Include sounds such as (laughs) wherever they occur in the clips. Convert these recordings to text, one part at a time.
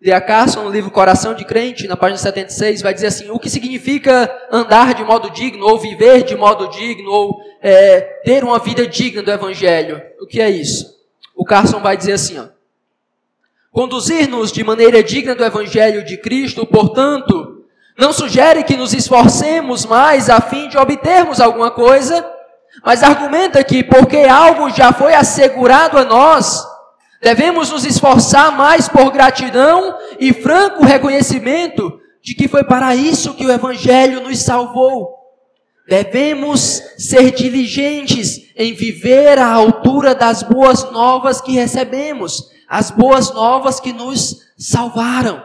D.A. Carson, no livro Coração de Crente, na página 76, vai dizer assim: o que significa andar de modo digno, ou viver de modo digno, ou é, ter uma vida digna do Evangelho. O que é isso? O Carson vai dizer assim: conduzir-nos de maneira digna do Evangelho de Cristo, portanto, não sugere que nos esforcemos mais a fim de obtermos alguma coisa, mas argumenta que porque algo já foi assegurado a nós, Devemos nos esforçar mais por gratidão e franco reconhecimento de que foi para isso que o Evangelho nos salvou. Devemos ser diligentes em viver à altura das boas novas que recebemos, as boas novas que nos salvaram.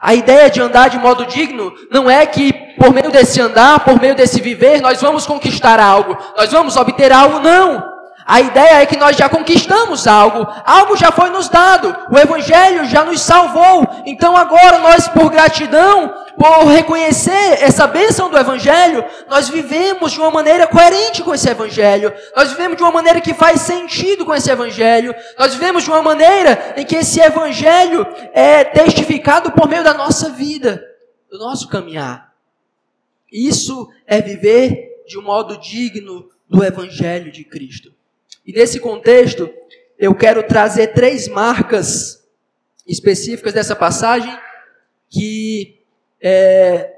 A ideia de andar de modo digno não é que por meio desse andar, por meio desse viver, nós vamos conquistar algo, nós vamos obter algo, não. A ideia é que nós já conquistamos algo, algo já foi nos dado, o Evangelho já nos salvou. Então agora nós, por gratidão, por reconhecer essa bênção do Evangelho, nós vivemos de uma maneira coerente com esse Evangelho, nós vivemos de uma maneira que faz sentido com esse Evangelho, nós vivemos de uma maneira em que esse Evangelho é testificado por meio da nossa vida, do nosso caminhar. Isso é viver de um modo digno do Evangelho de Cristo. E nesse contexto, eu quero trazer três marcas específicas dessa passagem que é,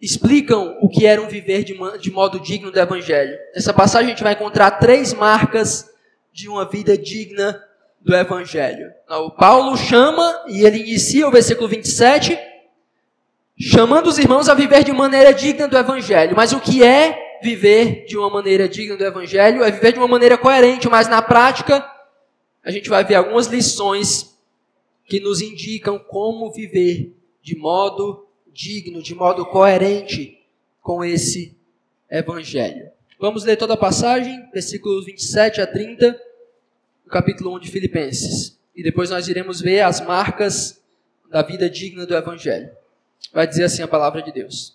explicam o que era um viver de, de modo digno do Evangelho. Nessa passagem a gente vai encontrar três marcas de uma vida digna do Evangelho. O Paulo chama, e ele inicia o versículo 27, chamando os irmãos a viver de maneira digna do Evangelho. Mas o que é viver de uma maneira digna do Evangelho, é viver de uma maneira coerente, mas na prática a gente vai ver algumas lições que nos indicam como viver de modo digno, de modo coerente com esse Evangelho. Vamos ler toda a passagem, versículos 27 a 30, do capítulo 1 de Filipenses. E depois nós iremos ver as marcas da vida digna do Evangelho. Vai dizer assim a palavra de Deus.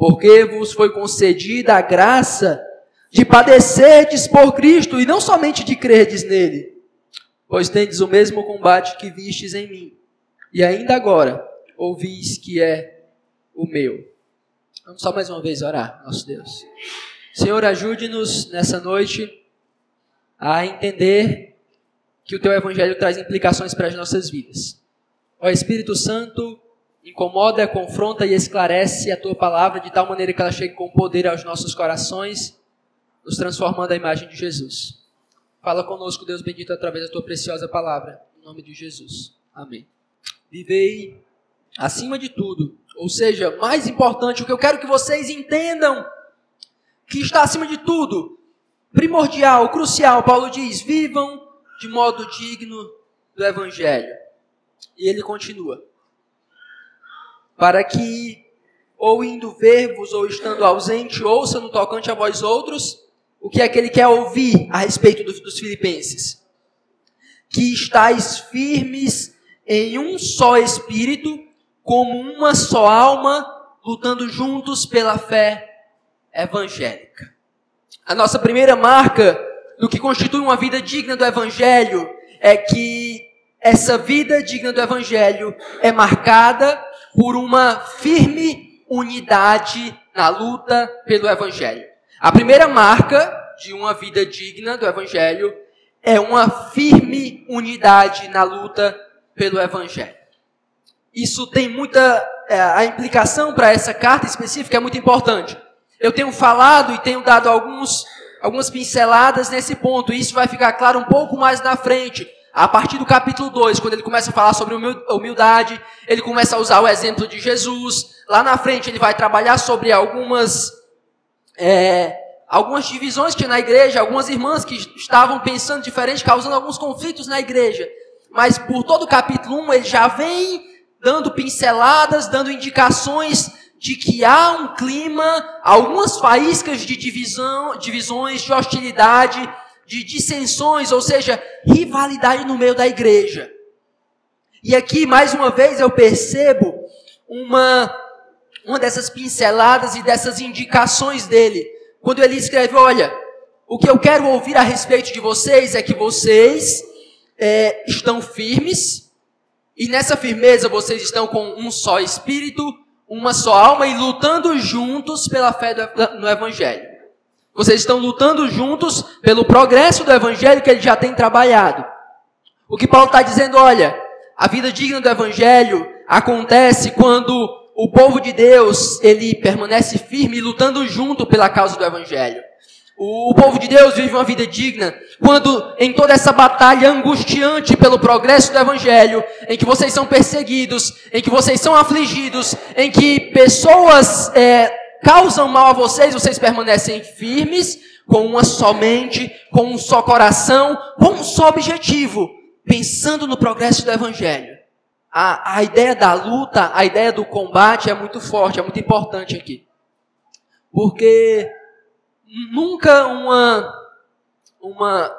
porque vos foi concedida a graça de padecerdes por Cristo e não somente de crerdes nele, pois tendes o mesmo combate que vistes em mim, e ainda agora ouvis que é o meu. Vamos só mais uma vez orar, nosso Deus. Senhor, ajude-nos nessa noite a entender que o teu evangelho traz implicações para as nossas vidas. Ó Espírito Santo, incomoda, confronta e esclarece a tua palavra de tal maneira que ela chegue com poder aos nossos corações, nos transformando à imagem de Jesus. Fala conosco, Deus bendito, através da tua preciosa palavra, em nome de Jesus. Amém. Vivei acima de tudo, ou seja, mais importante, o que eu quero que vocês entendam, que está acima de tudo, primordial, crucial, Paulo diz: vivam de modo digno do Evangelho. E ele continua para que, ou indo ver-vos, ou estando ausente, ouça no tocante a vós outros, o que é que ele quer ouvir a respeito do, dos filipenses. Que estáis firmes em um só espírito, como uma só alma, lutando juntos pela fé evangélica. A nossa primeira marca do que constitui uma vida digna do evangelho é que essa vida digna do evangelho é marcada por uma firme unidade na luta pelo Evangelho. A primeira marca de uma vida digna do Evangelho é uma firme unidade na luta pelo Evangelho. Isso tem muita. É, a implicação para essa carta específica é muito importante. Eu tenho falado e tenho dado alguns, algumas pinceladas nesse ponto, e isso vai ficar claro um pouco mais na frente. A partir do capítulo 2, quando ele começa a falar sobre humildade, ele começa a usar o exemplo de Jesus. Lá na frente ele vai trabalhar sobre algumas, é, algumas divisões que na igreja, algumas irmãs que estavam pensando diferente, causando alguns conflitos na igreja. mas por todo o capítulo 1 ele já vem dando pinceladas, dando indicações de que há um clima, algumas faíscas de divisão, divisões, de hostilidade, de dissensões, ou seja, rivalidade no meio da igreja. E aqui, mais uma vez, eu percebo uma, uma dessas pinceladas e dessas indicações dele. Quando ele escreve: Olha, o que eu quero ouvir a respeito de vocês é que vocês é, estão firmes, e nessa firmeza vocês estão com um só espírito, uma só alma e lutando juntos pela fé no Evangelho. Vocês estão lutando juntos pelo progresso do Evangelho que ele já tem trabalhado. O que Paulo está dizendo, olha, a vida digna do Evangelho acontece quando o povo de Deus ele permanece firme lutando junto pela causa do Evangelho. O povo de Deus vive uma vida digna quando, em toda essa batalha angustiante pelo progresso do Evangelho, em que vocês são perseguidos, em que vocês são afligidos, em que pessoas é, causam mal a vocês, vocês permanecem firmes, com uma só mente, com um só coração, com um só objetivo, pensando no progresso do Evangelho. A, a ideia da luta, a ideia do combate é muito forte, é muito importante aqui. Porque nunca uma, uma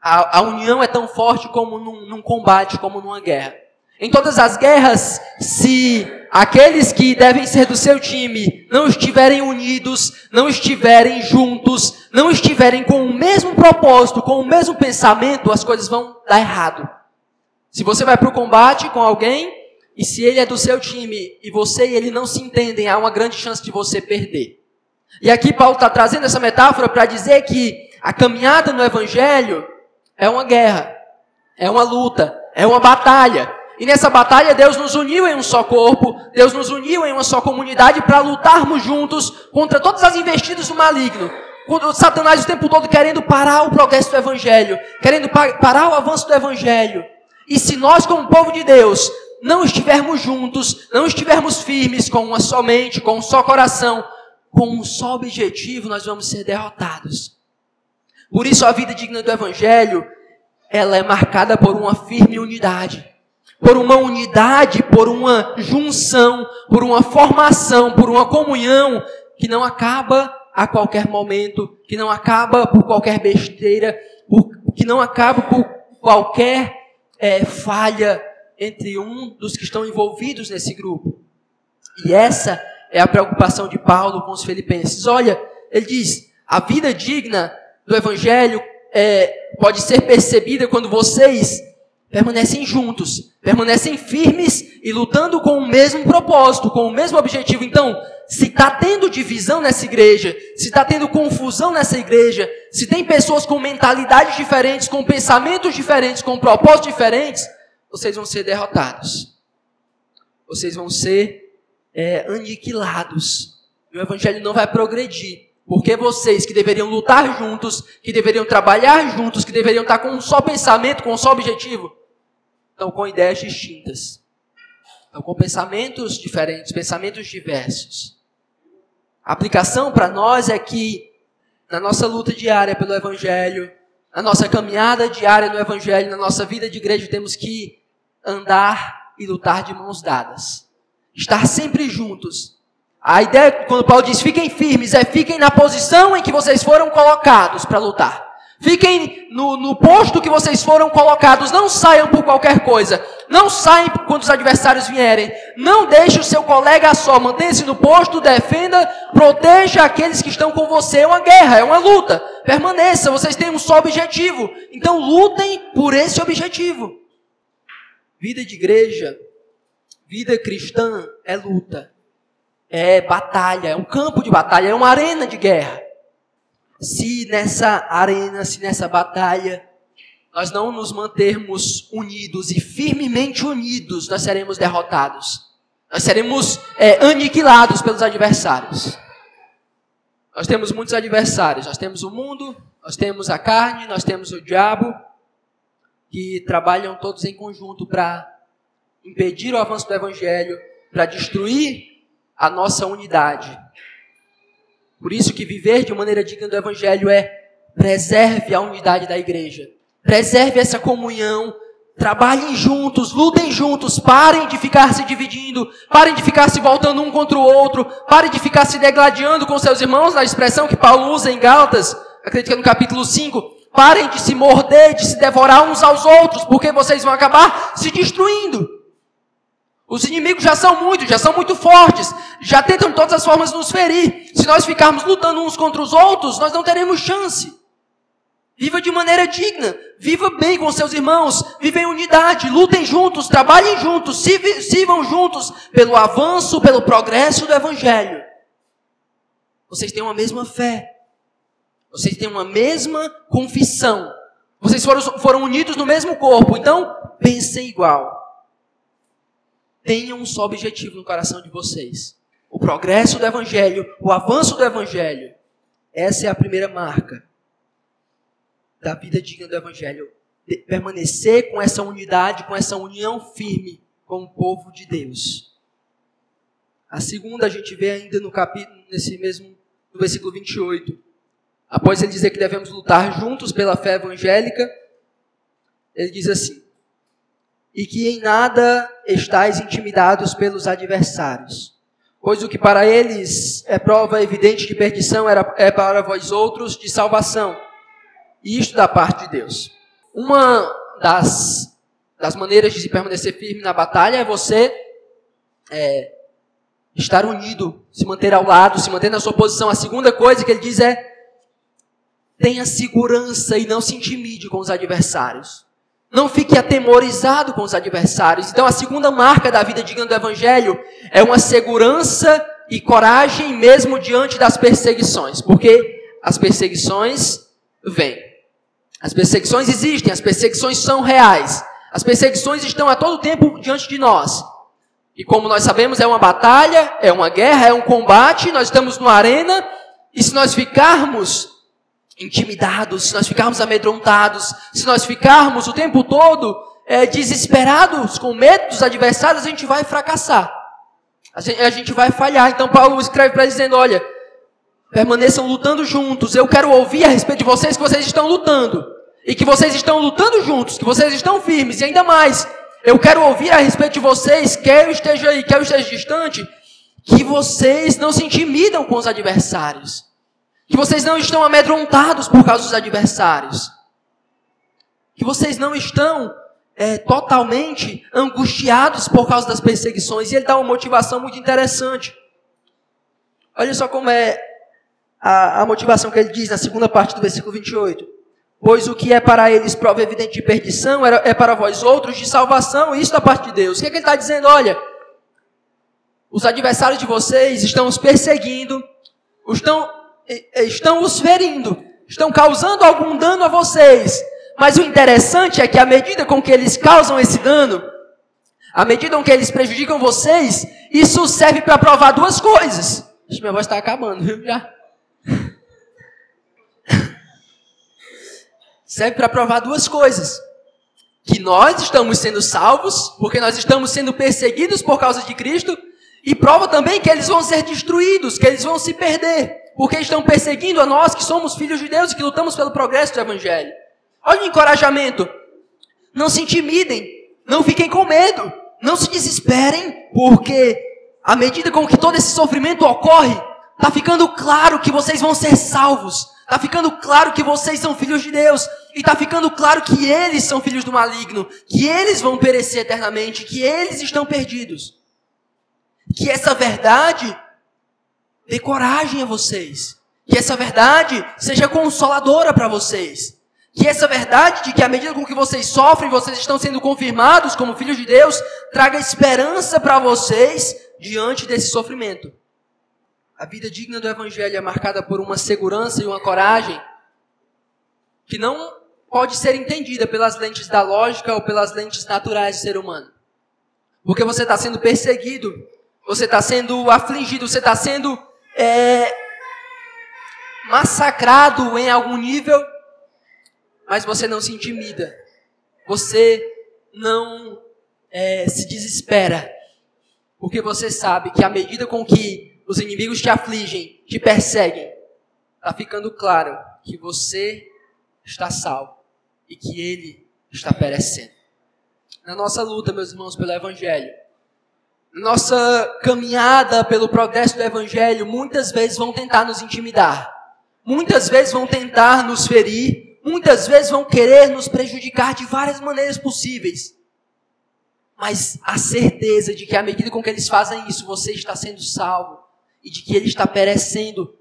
a, a, união é tão forte como num, num combate, como numa guerra. Em todas as guerras, se aqueles que devem ser do seu time não estiverem unidos, não estiverem juntos, não estiverem com o mesmo propósito, com o mesmo pensamento, as coisas vão dar errado. Se você vai para o combate com alguém, e se ele é do seu time e você e ele não se entendem, há uma grande chance de você perder. E aqui Paulo está trazendo essa metáfora para dizer que a caminhada no Evangelho é uma guerra, é uma luta, é uma batalha. E nessa batalha Deus nos uniu em um só corpo, Deus nos uniu em uma só comunidade para lutarmos juntos contra todas as investidas do maligno. Quando Satanás o tempo todo querendo parar o progresso do Evangelho, querendo parar o avanço do Evangelho. E se nós, como povo de Deus, não estivermos juntos, não estivermos firmes com uma só mente, com um só coração, com um só objetivo, nós vamos ser derrotados. Por isso a vida digna do Evangelho, ela é marcada por uma firme unidade. Por uma unidade, por uma junção, por uma formação, por uma comunhão que não acaba a qualquer momento, que não acaba por qualquer besteira, que não acaba por qualquer é, falha entre um dos que estão envolvidos nesse grupo. E essa é a preocupação de Paulo com os filipenses. Olha, ele diz: a vida digna do Evangelho é, pode ser percebida quando vocês permanecem juntos, permanecem firmes e lutando com o mesmo propósito, com o mesmo objetivo. Então, se está tendo divisão nessa igreja, se está tendo confusão nessa igreja, se tem pessoas com mentalidades diferentes, com pensamentos diferentes, com propósitos diferentes, vocês vão ser derrotados. Vocês vão ser é, aniquilados. E o evangelho não vai progredir. Porque vocês que deveriam lutar juntos, que deveriam trabalhar juntos, que deveriam estar com um só pensamento, com um só objetivo, estão com ideias distintas. Estão com pensamentos diferentes, pensamentos diversos. A aplicação para nós é que, na nossa luta diária pelo Evangelho, na nossa caminhada diária no Evangelho, na nossa vida de igreja, temos que andar e lutar de mãos dadas. Estar sempre juntos. A ideia, quando Paulo diz fiquem firmes, é fiquem na posição em que vocês foram colocados para lutar. Fiquem no, no, posto que vocês foram colocados. Não saiam por qualquer coisa. Não saiam quando os adversários vierem. Não deixe o seu colega só. Mantenha-se no posto, defenda, proteja aqueles que estão com você. É uma guerra, é uma luta. Permaneça, vocês têm um só objetivo. Então lutem por esse objetivo. Vida de igreja Vida cristã é luta, é batalha, é um campo de batalha, é uma arena de guerra. Se nessa arena, se nessa batalha, nós não nos mantermos unidos e firmemente unidos, nós seremos derrotados. Nós seremos é, aniquilados pelos adversários. Nós temos muitos adversários. Nós temos o mundo, nós temos a carne, nós temos o diabo, que trabalham todos em conjunto para impedir o avanço do Evangelho, para destruir a nossa unidade. Por isso que viver de maneira digna do Evangelho é preserve a unidade da igreja. Preserve essa comunhão, Trabalhem juntos, lutem juntos, parem de ficar se dividindo, parem de ficar se voltando um contra o outro, parem de ficar se degladiando com seus irmãos, na expressão que Paulo usa em Gálatas, acredito que é no capítulo 5. Parem de se morder, de se devorar uns aos outros, porque vocês vão acabar se destruindo. Os inimigos já são muitos, já são muito fortes, já tentam de todas as formas nos ferir. Se nós ficarmos lutando uns contra os outros, nós não teremos chance. Viva de maneira digna. Viva bem com seus irmãos. Viva em unidade. Lutem juntos. Trabalhem juntos. Sirvam juntos pelo avanço, pelo progresso do Evangelho. Vocês têm uma mesma fé. Vocês têm uma mesma confissão. Vocês foram, foram unidos no mesmo corpo. Então, pensem igual. Tenham um só objetivo no coração de vocês: o progresso do Evangelho, o avanço do Evangelho. Essa é a primeira marca da vida digna do Evangelho. De permanecer com essa unidade, com essa união firme com o povo de Deus. A segunda a gente vê ainda no capítulo, nesse mesmo, no versículo 28. Após ele dizer que devemos lutar juntos pela fé evangélica, ele diz assim: E que em nada estáis intimidados pelos adversários. Pois o que para eles é prova evidente de perdição era, é para vós outros de salvação e isto da parte de Deus. Uma das, das maneiras de se permanecer firme na batalha é você é, estar unido, se manter ao lado, se manter na sua posição. A segunda coisa que ele diz é: tenha segurança e não se intimide com os adversários. Não fique atemorizado com os adversários. Então, a segunda marca da vida digna do Evangelho é uma segurança e coragem mesmo diante das perseguições, porque as perseguições vêm. As perseguições existem, as perseguições são reais. As perseguições estão a todo tempo diante de nós. E como nós sabemos, é uma batalha, é uma guerra, é um combate, nós estamos numa arena, e se nós ficarmos intimidados, se nós ficarmos amedrontados, se nós ficarmos o tempo todo é, desesperados, com medo dos adversários, a gente vai fracassar. A gente, a gente vai falhar. Então Paulo escreve para dizendo, olha, permaneçam lutando juntos. Eu quero ouvir a respeito de vocês que vocês estão lutando e que vocês estão lutando juntos, que vocês estão firmes, e ainda mais, eu quero ouvir a respeito de vocês, quer eu esteja aí, quer eu esteja distante, que vocês não se intimidam com os adversários, que vocês não estão amedrontados por causa dos adversários, que vocês não estão é, totalmente angustiados por causa das perseguições, e ele dá uma motivação muito interessante. Olha só como é a, a motivação que ele diz na segunda parte do versículo 28. Pois o que é para eles prova evidente de perdição é para vós outros de salvação, isso da parte de Deus. O que, é que ele está dizendo? Olha, os adversários de vocês estão os perseguindo, estão, estão os ferindo, estão causando algum dano a vocês. Mas o interessante é que à medida com que eles causam esse dano, à medida com que eles prejudicam vocês, isso serve para provar duas coisas. Acho que minha voz está acabando, viu? Já. (laughs) serve para provar duas coisas: que nós estamos sendo salvos, porque nós estamos sendo perseguidos por causa de Cristo, e prova também que eles vão ser destruídos, que eles vão se perder, porque estão perseguindo a nós que somos filhos de Deus e que lutamos pelo progresso do Evangelho. Olha o encorajamento. Não se intimidem, não fiquem com medo, não se desesperem, porque à medida com que todo esse sofrimento ocorre, está ficando claro que vocês vão ser salvos, Está ficando claro que vocês são filhos de Deus. E está ficando claro que eles são filhos do maligno. Que eles vão perecer eternamente. Que eles estão perdidos. Que essa verdade dê coragem a vocês. Que essa verdade seja consoladora para vocês. Que essa verdade de que à medida com que vocês sofrem, vocês estão sendo confirmados como filhos de Deus, traga esperança para vocês diante desse sofrimento. A vida digna do Evangelho é marcada por uma segurança e uma coragem que não pode ser entendida pelas lentes da lógica ou pelas lentes naturais do ser humano. Porque você está sendo perseguido, você está sendo afligido, você está sendo é, massacrado em algum nível, mas você não se intimida, você não é, se desespera, porque você sabe que à medida com que os inimigos te afligem, te perseguem, está ficando claro que você está salvo e que ele está perecendo. na nossa luta, meus irmãos, pelo Evangelho, nossa caminhada pelo progresso do Evangelho, muitas vezes vão tentar nos intimidar, muitas vezes vão tentar nos ferir, muitas vezes vão querer nos prejudicar de várias maneiras possíveis. Mas a certeza de que à medida com que eles fazem isso, você está sendo salvo e de que ele está perecendo,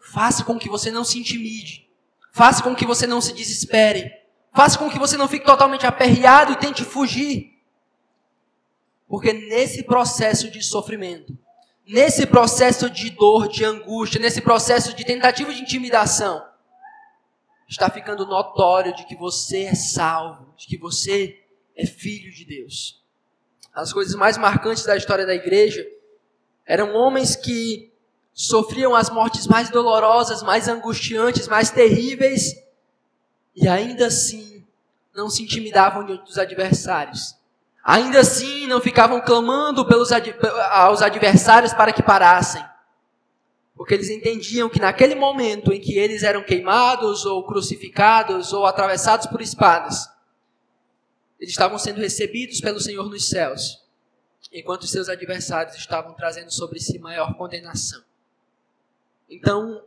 faça com que você não se intimide, faça com que você não se desespere, faça com que você não fique totalmente aperreado e tente fugir. Porque nesse processo de sofrimento, nesse processo de dor, de angústia, nesse processo de tentativa de intimidação, está ficando notório de que você é salvo, de que você é filho de Deus. As coisas mais marcantes da história da igreja eram homens que sofriam as mortes mais dolorosas, mais angustiantes, mais terríveis, e ainda assim não se intimidavam dos adversários. Ainda assim não ficavam clamando pelos ad, aos adversários para que parassem. Porque eles entendiam que naquele momento em que eles eram queimados ou crucificados ou atravessados por espadas, eles estavam sendo recebidos pelo Senhor nos céus, enquanto seus adversários estavam trazendo sobre si maior condenação. Então,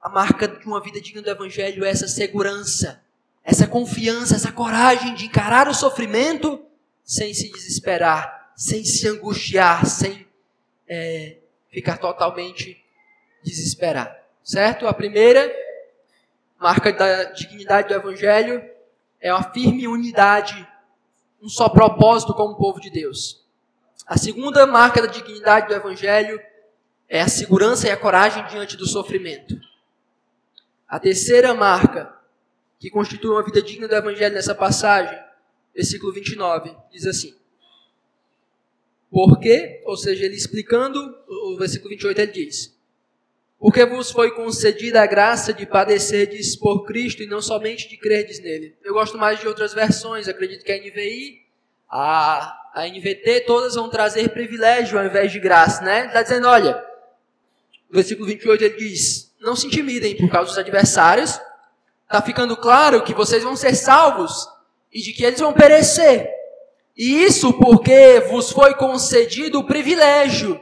a marca de uma vida digna do Evangelho é essa segurança, essa confiança, essa coragem de encarar o sofrimento sem se desesperar, sem se angustiar, sem é, ficar totalmente desesperado. Certo? A primeira marca da dignidade do Evangelho é uma firme unidade, um só propósito como povo de Deus. A segunda marca da dignidade do Evangelho é a segurança e a coragem diante do sofrimento. A terceira marca que constitui uma vida digna do Evangelho nessa passagem, versículo 29, diz assim: Porque, ou seja, ele explicando, o versículo 28 ele diz: Porque vos foi concedida a graça de padecerdes por Cristo e não somente de crerdes nele. Eu gosto mais de outras versões, acredito que a NVI, a, a NVT, todas vão trazer privilégio ao invés de graça, né? Está dizendo, olha, no versículo 28 ele diz: Não se intimidem por causa dos adversários, está ficando claro que vocês vão ser salvos e de que eles vão perecer. E isso porque vos foi concedido o privilégio,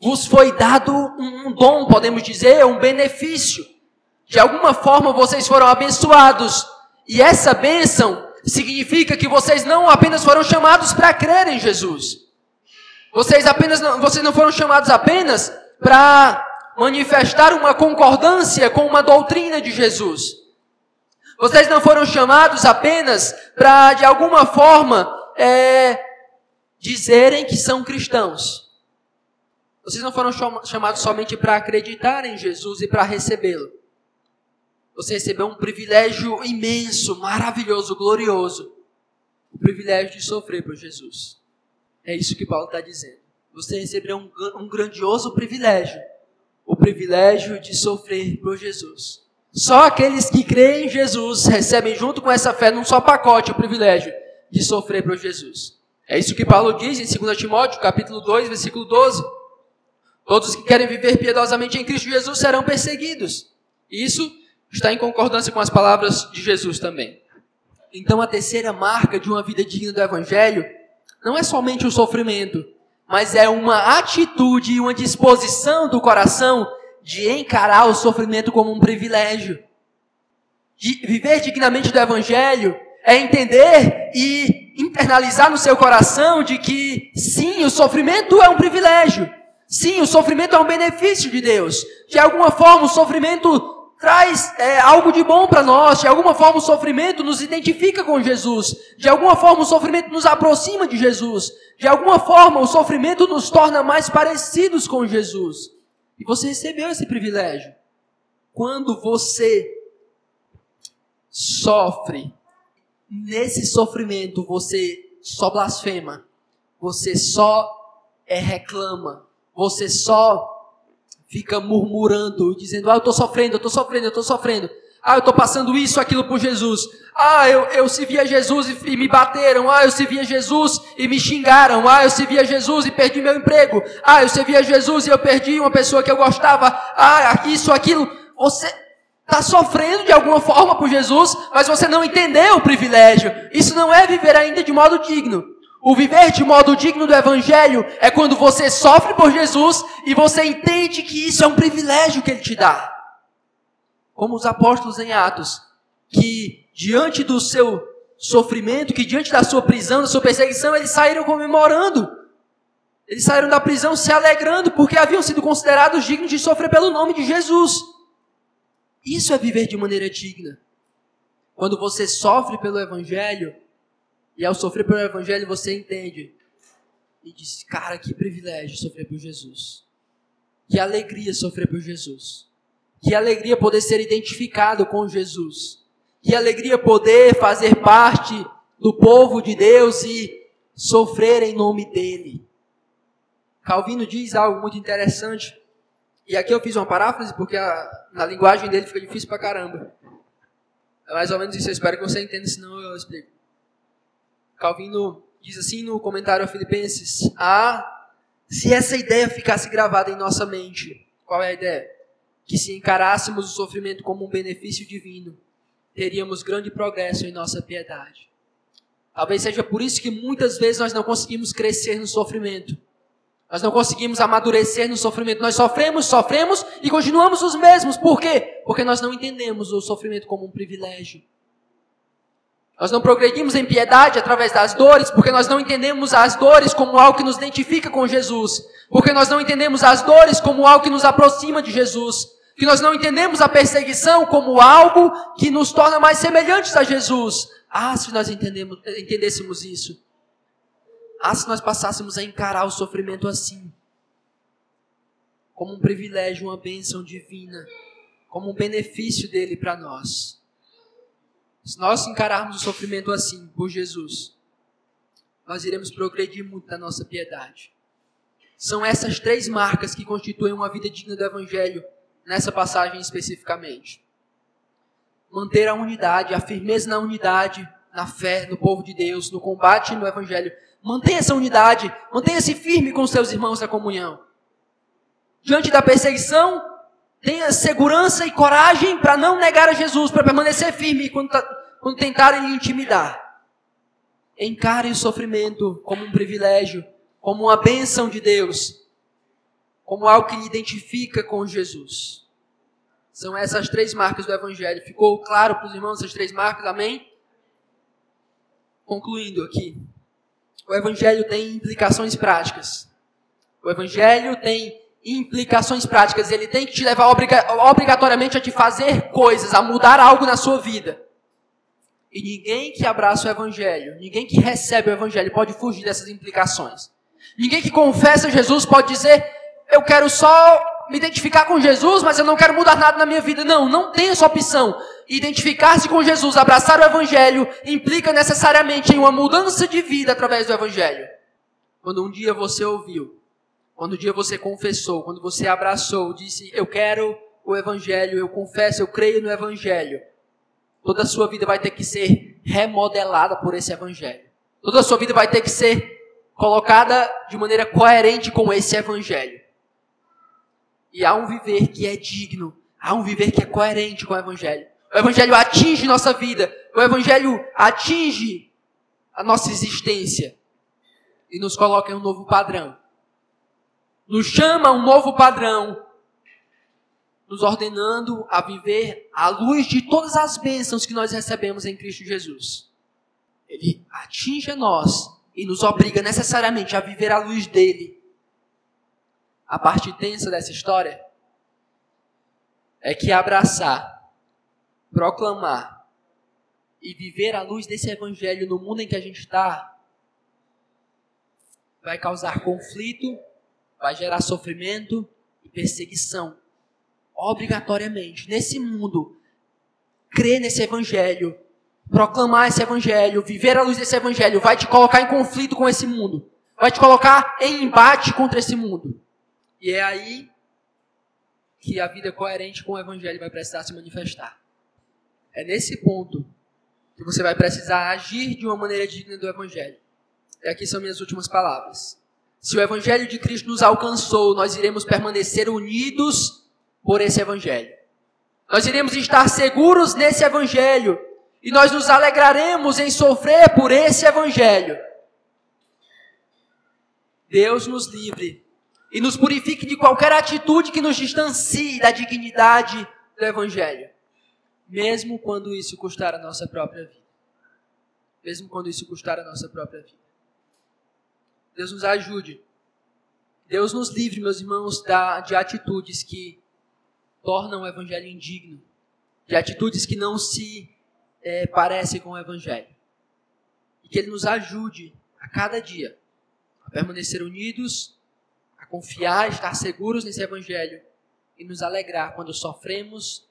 vos foi dado um dom, podemos dizer, um benefício. De alguma forma vocês foram abençoados. E essa bênção significa que vocês não apenas foram chamados para crer em Jesus. Vocês apenas não, vocês não foram chamados apenas para manifestar uma concordância com uma doutrina de Jesus. Vocês não foram chamados apenas para, de alguma forma, é, dizerem que são cristãos. Vocês não foram chamados somente para acreditar em Jesus e para recebê-lo. Você recebeu um privilégio imenso, maravilhoso, glorioso. O privilégio de sofrer por Jesus. É isso que Paulo está dizendo. Você recebeu um, um grandioso privilégio. O privilégio de sofrer por Jesus. Só aqueles que creem em Jesus recebem junto com essa fé num só pacote o privilégio de sofrer por Jesus. É isso que Paulo diz em 2 Timóteo, capítulo 2, versículo 12. Todos que querem viver piedosamente em Cristo Jesus serão perseguidos. Isso está em concordância com as palavras de Jesus também. Então, a terceira marca de uma vida digna do Evangelho não é somente o sofrimento, mas é uma atitude e uma disposição do coração de encarar o sofrimento como um privilégio. De viver dignamente do Evangelho é entender e internalizar no seu coração de que, sim, o sofrimento é um privilégio. Sim, o sofrimento é um benefício de Deus. De alguma forma, o sofrimento traz é, algo de bom para nós. De alguma forma, o sofrimento nos identifica com Jesus. De alguma forma, o sofrimento nos aproxima de Jesus. De alguma forma, o sofrimento nos torna mais parecidos com Jesus. E você recebeu esse privilégio. Quando você sofre, nesse sofrimento você só blasfema, você só é, reclama, você só fica murmurando, dizendo: Ah, eu estou sofrendo, eu estou sofrendo, eu estou sofrendo. Ah, eu estou passando isso, aquilo por Jesus. Ah, eu, eu servi Jesus e, e, me bateram. Ah, eu servi a Jesus e me xingaram. Ah, eu servi a Jesus e perdi meu emprego. Ah, eu servi a Jesus e eu perdi uma pessoa que eu gostava. Ah, isso, aquilo. Você está sofrendo de alguma forma por Jesus, mas você não entendeu o privilégio. Isso não é viver ainda de modo digno. O viver de modo digno do Evangelho é quando você sofre por Jesus e você entende que isso é um privilégio que Ele te dá. Como os apóstolos em Atos, que diante do seu sofrimento, que diante da sua prisão, da sua perseguição, eles saíram comemorando. Eles saíram da prisão se alegrando porque haviam sido considerados dignos de sofrer pelo nome de Jesus. Isso é viver de maneira digna. Quando você sofre pelo Evangelho, e ao sofrer pelo Evangelho você entende, e diz: Cara, que privilégio sofrer por Jesus. Que alegria sofrer por Jesus. Que alegria poder ser identificado com Jesus. Que alegria poder fazer parte do povo de Deus e sofrer em nome dele. Calvino diz algo muito interessante e aqui eu fiz uma paráfrase porque a, na linguagem dele fica difícil pra caramba. É mais ou menos isso, eu espero que você entenda, senão eu explico. Calvino diz assim no comentário a Filipenses: Ah, se essa ideia ficasse gravada em nossa mente, qual é a ideia? Que se encarássemos o sofrimento como um benefício divino, teríamos grande progresso em nossa piedade. Talvez seja por isso que muitas vezes nós não conseguimos crescer no sofrimento nós não conseguimos amadurecer no sofrimento. Nós sofremos, sofremos e continuamos os mesmos. Por quê? Porque nós não entendemos o sofrimento como um privilégio. Nós não progredimos em piedade através das dores, porque nós não entendemos as dores como algo que nos identifica com Jesus. Porque nós não entendemos as dores como algo que nos aproxima de Jesus. Que nós não entendemos a perseguição como algo que nos torna mais semelhantes a Jesus. Ah, se nós entendêssemos isso. Ah, se nós passássemos a encarar o sofrimento assim, como um privilégio, uma bênção divina, como um benefício dele para nós. Se nós encararmos o sofrimento assim, por Jesus, nós iremos progredir muito na nossa piedade. São essas três marcas que constituem uma vida digna do Evangelho, nessa passagem especificamente. Manter a unidade, a firmeza na unidade, na fé, no povo de Deus, no combate no Evangelho Mantenha essa unidade, mantenha-se firme com seus irmãos da comunhão. Diante da perseguição, tenha segurança e coragem para não negar a Jesus, para permanecer firme quando, tá, quando tentarem lhe intimidar. Encare o sofrimento como um privilégio, como uma bênção de Deus, como algo que lhe identifica com Jesus. São essas três marcas do Evangelho. Ficou claro para os irmãos essas três marcas? Amém? Concluindo aqui. O Evangelho tem implicações práticas. O Evangelho tem implicações práticas. Ele tem que te levar obriga obrigatoriamente a te fazer coisas, a mudar algo na sua vida. E ninguém que abraça o Evangelho, ninguém que recebe o Evangelho pode fugir dessas implicações. Ninguém que confessa Jesus pode dizer: Eu quero só me identificar com Jesus, mas eu não quero mudar nada na minha vida. Não, não tem essa opção. Identificar-se com Jesus, abraçar o Evangelho, implica necessariamente em uma mudança de vida através do Evangelho. Quando um dia você ouviu, quando um dia você confessou, quando você abraçou, disse: Eu quero o Evangelho, eu confesso, eu creio no Evangelho. Toda a sua vida vai ter que ser remodelada por esse Evangelho. Toda a sua vida vai ter que ser colocada de maneira coerente com esse Evangelho. E há um viver que é digno, há um viver que é coerente com o Evangelho. O Evangelho atinge nossa vida, o Evangelho atinge a nossa existência e nos coloca em um novo padrão. Nos chama a um novo padrão, nos ordenando a viver à luz de todas as bênçãos que nós recebemos em Cristo Jesus. Ele atinge a nós e nos obriga necessariamente a viver à luz dele a parte tensa dessa história é que abraçar, proclamar e viver à luz desse evangelho no mundo em que a gente está vai causar conflito, vai gerar sofrimento e perseguição. Obrigatoriamente, nesse mundo, crer nesse evangelho, proclamar esse evangelho, viver à luz desse evangelho, vai te colocar em conflito com esse mundo, vai te colocar em embate contra esse mundo. E é aí que a vida coerente com o Evangelho vai precisar se manifestar. É nesse ponto que você vai precisar agir de uma maneira digna do Evangelho. E aqui são minhas últimas palavras. Se o Evangelho de Cristo nos alcançou, nós iremos permanecer unidos por esse Evangelho. Nós iremos estar seguros nesse Evangelho. E nós nos alegraremos em sofrer por esse Evangelho. Deus nos livre e nos purifique de qualquer atitude que nos distancie da dignidade do Evangelho, mesmo quando isso custar a nossa própria vida. Mesmo quando isso custar a nossa própria vida. Deus nos ajude. Deus nos livre, meus irmãos, da, de atitudes que tornam o Evangelho indigno, de atitudes que não se é, parecem com o Evangelho. E que Ele nos ajude a cada dia a permanecer unidos, confiar, estar seguros nesse Evangelho e nos alegrar quando sofremos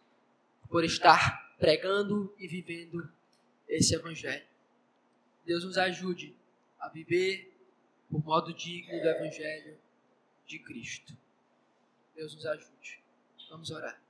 por estar pregando e vivendo esse Evangelho. Deus nos ajude a viver por modo digno do Evangelho de Cristo. Deus nos ajude. Vamos orar.